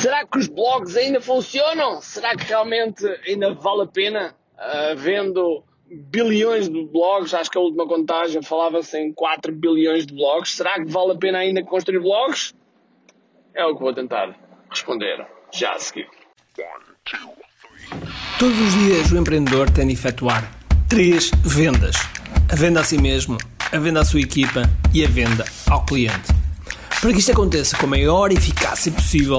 Será que os blogs ainda funcionam? Será que realmente ainda vale a pena? Uh, vendo bilhões de blogs, acho que a última contagem falava-se em 4 bilhões de blogs. Será que vale a pena ainda construir blogs? É o que vou tentar responder já a seguir. Todos os dias o empreendedor tem de efetuar três vendas: a venda a si mesmo, a venda à sua equipa e a venda ao cliente. Para que isto aconteça com a maior eficácia possível,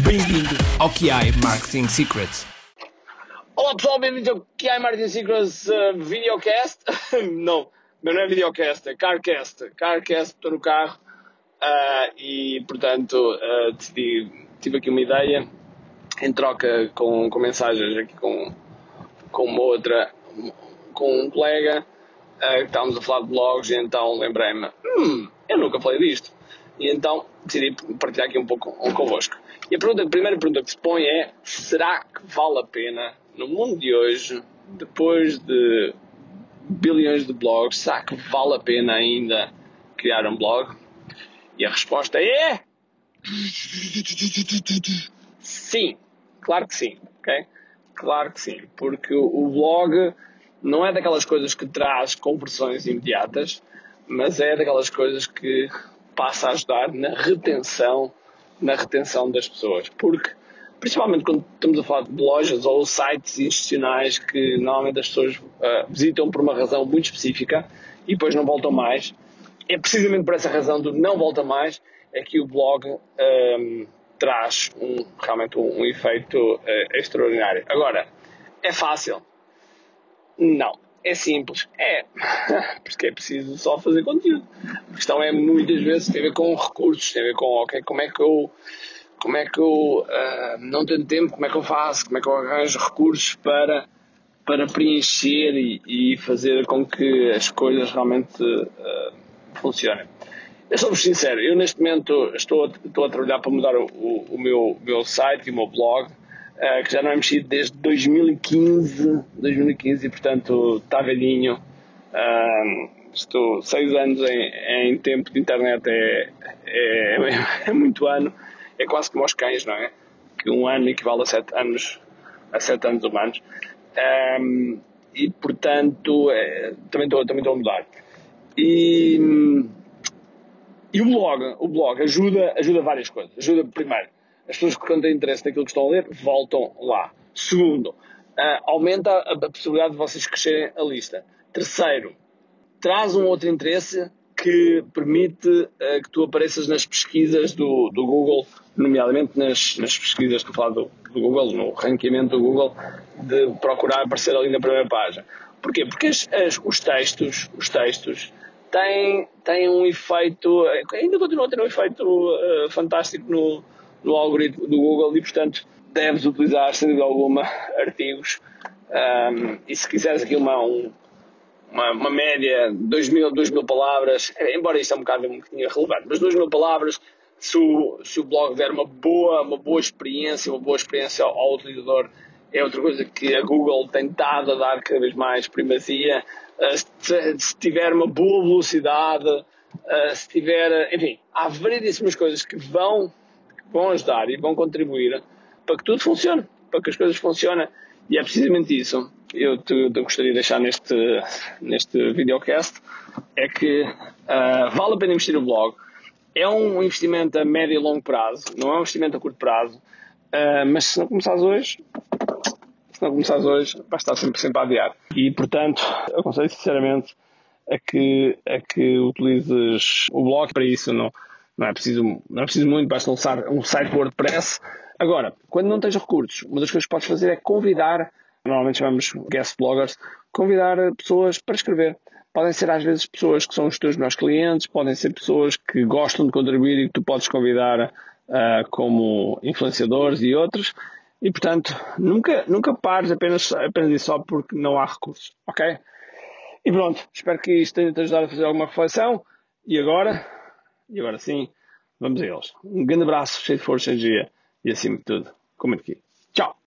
Bem-vindo ao QI Marketing Secrets. Olá pessoal, bem-vindos ao QI Marketing Secrets uh, Videocast. não, não é videocast, é Carcast. Carcast, estou no carro uh, e, portanto, uh, decidi, tive aqui uma ideia em troca com, com mensagens aqui com com uma outra, com um colega, uh, que estávamos a falar de blogs, e então lembrei-me, hum, eu nunca falei disto. E então decidi partilhar aqui um pouco convosco. E a, pergunta, a primeira pergunta que se põe é: será que vale a pena, no mundo de hoje, depois de bilhões de blogs, será que vale a pena ainda criar um blog? E a resposta é: sim, claro que sim, ok? Claro que sim, porque o blog não é daquelas coisas que traz conversões imediatas, mas é daquelas coisas que passa a ajudar na retenção, na retenção das pessoas. Porque, principalmente quando estamos a falar de lojas ou sites institucionais que normalmente as pessoas uh, visitam por uma razão muito específica e depois não voltam mais, é precisamente por essa razão do não volta mais é que o blog um, traz um, realmente um, um efeito uh, extraordinário. Agora, é fácil? Não. É simples? É. Porque é preciso só fazer conteúdo. A questão é muitas vezes tem a ver com recursos, tem a ver com ok, como é que eu como é que eu uh, não tenho tempo, como é que eu faço, como é que eu arranjo recursos para, para preencher e, e fazer com que as coisas realmente uh, funcionem. Eu sou-vos sincero, eu neste momento estou estou a trabalhar para mudar o, o, o meu, meu site e o meu blog, uh, que já não é mexido desde 2015, 2015 e portanto está velhinho. Uh, estou seis anos em, em, tempo de internet, é, é, é, muito ano, é quase como aos cães, não é? Que um ano equivale a sete anos, a sete anos humanos. Um, e portanto, é, também, estou, também a mudar. E e o blog, o blog ajuda, ajuda várias coisas. Ajuda, primeiro, as pessoas que têm interesse naquilo que estão a ler voltam lá. Segundo, uh, aumenta a, a possibilidade de vocês crescerem a lista. Terceiro, traz um outro interesse que permite uh, que tu apareças nas pesquisas do, do Google, nomeadamente nas, nas pesquisas, a falar do, do, Google, no ranqueamento do Google, de procurar aparecer ali na primeira página. Porquê? Porque as, as, os textos, os textos tem, tem um efeito, ainda continua a ter um efeito uh, fantástico no, no algoritmo do Google e, portanto, deves utilizar, sem dúvida alguma, artigos. Um, e se quiseres aqui uma, um, uma, uma, média, 2 mil, 2 mil palavras, embora isto é um bocado um bocadinho relevante, mas 2 mil palavras, se o, se o blog der uma boa, uma boa experiência, uma boa experiência ao, ao utilizador, é outra coisa que a Google tem estado a dar cada vez mais primazia. Eh, se tiver uma boa velocidade, eh, se tiver, enfim, há variedíssimas coisas que vão, vão ajudar e vão contribuir para que tudo funcione, para que as coisas funcionem. E é precisamente isso eu te, te gostaria de deixar neste, neste videocast, é que uh, vale a pena investir no blog. É um investimento a médio e longo prazo, não é um investimento a curto prazo, uh, mas se não começares hoje, se não começares hoje, vais estar sempre, sempre a adiar. E, portanto, aconselho sinceramente a que, a que utilizes o blog para isso. Não, não, é preciso, não é preciso muito, basta lançar um site WordPress. Agora, quando não tens recursos, uma das coisas que podes fazer é convidar, normalmente chamamos guest bloggers, convidar pessoas para escrever. Podem ser às vezes pessoas que são os teus melhores clientes, podem ser pessoas que gostam de contribuir e que tu podes convidar uh, como influenciadores e outros E portanto, nunca, nunca pares apenas, apenas só porque não há recursos. Ok? E pronto, espero que isto tenha te ajudado a fazer alguma reflexão. E agora, e agora sim, vamos a eles. Um grande abraço, cheio de força energia e acima de tudo, comente aqui. Tchau!